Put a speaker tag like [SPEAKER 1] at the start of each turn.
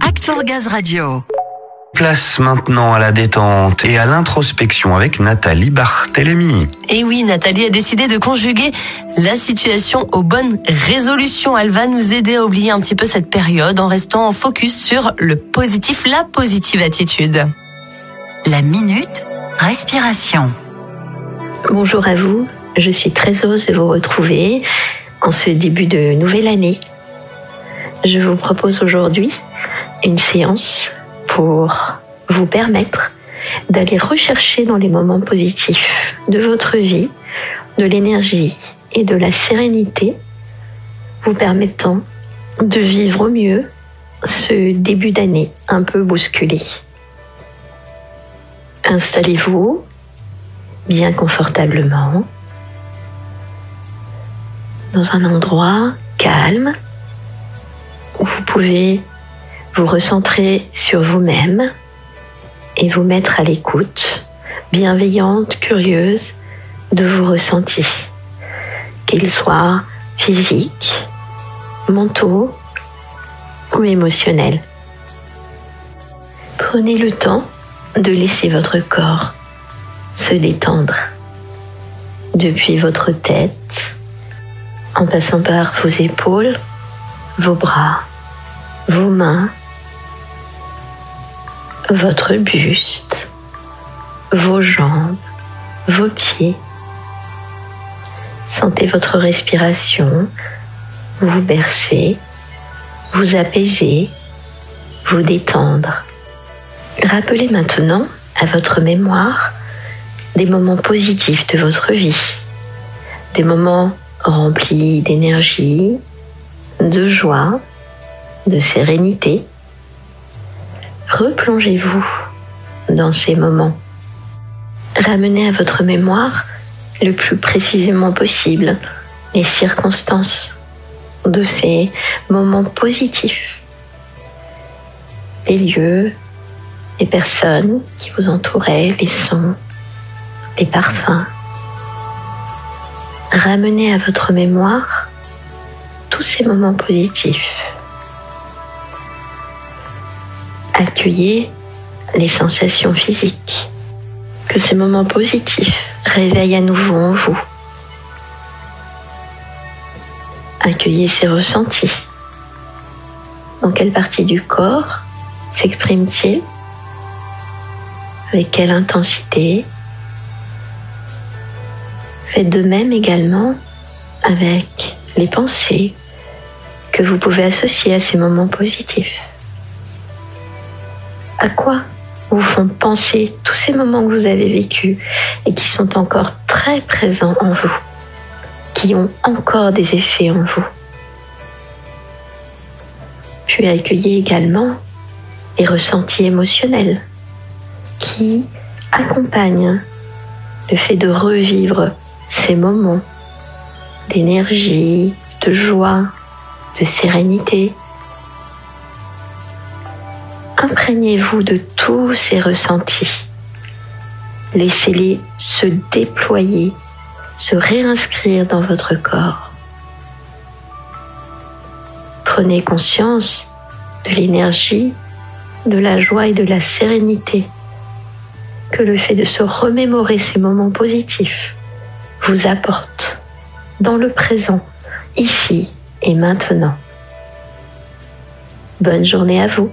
[SPEAKER 1] Act for Gaz Radio.
[SPEAKER 2] Place maintenant à la détente et à l'introspection avec Nathalie Barthélémy.
[SPEAKER 3] Et oui, Nathalie a décidé de conjuguer la situation aux bonnes résolutions. Elle va nous aider à oublier un petit peu cette période en restant en focus sur le positif, la positive attitude.
[SPEAKER 1] La minute respiration.
[SPEAKER 4] Bonjour à vous, je suis très heureuse de vous retrouver en ce début de nouvelle année. Je vous propose aujourd'hui une séance pour vous permettre d'aller rechercher dans les moments positifs de votre vie, de l'énergie et de la sérénité, vous permettant de vivre au mieux ce début d'année un peu bousculé. Installez-vous bien confortablement dans un endroit calme pouvez vous recentrer sur vous-même et vous mettre à l'écoute, bienveillante, curieuse de vos ressentis, qu'ils soient physiques, mentaux ou émotionnels. Prenez le temps de laisser votre corps se détendre depuis votre tête, en passant par vos épaules, vos bras, votre buste, vos jambes, vos pieds. Sentez votre respiration vous bercer, vous apaiser, vous détendre. Rappelez maintenant à votre mémoire des moments positifs de votre vie, des moments remplis d'énergie, de joie, de sérénité replongez-vous dans ces moments. Ramenez à votre mémoire le plus précisément possible les circonstances de ces moments positifs, les lieux, les personnes qui vous entouraient, les sons, les parfums. Ramenez à votre mémoire tous ces moments positifs accueillez les sensations physiques, que ces moments positifs réveillent à nouveau en vous. Accueillez ces ressentis. Dans quelle partie du corps s'exprime-t-il Avec quelle intensité? Faites de même également avec les pensées que vous pouvez associer à ces moments positifs à quoi vous font penser tous ces moments que vous avez vécus et qui sont encore très présents en vous, qui ont encore des effets en vous? Puis accueillez également les ressentis émotionnels qui accompagnent le fait de revivre ces moments d'énergie, de joie, de sérénité, imprégnez-vous de tous ces ressentis. Laissez-les se déployer, se réinscrire dans votre corps. Prenez conscience de l'énergie, de la joie et de la sérénité que le fait de se remémorer ces moments positifs vous apporte dans le présent, ici et maintenant. Bonne journée à vous.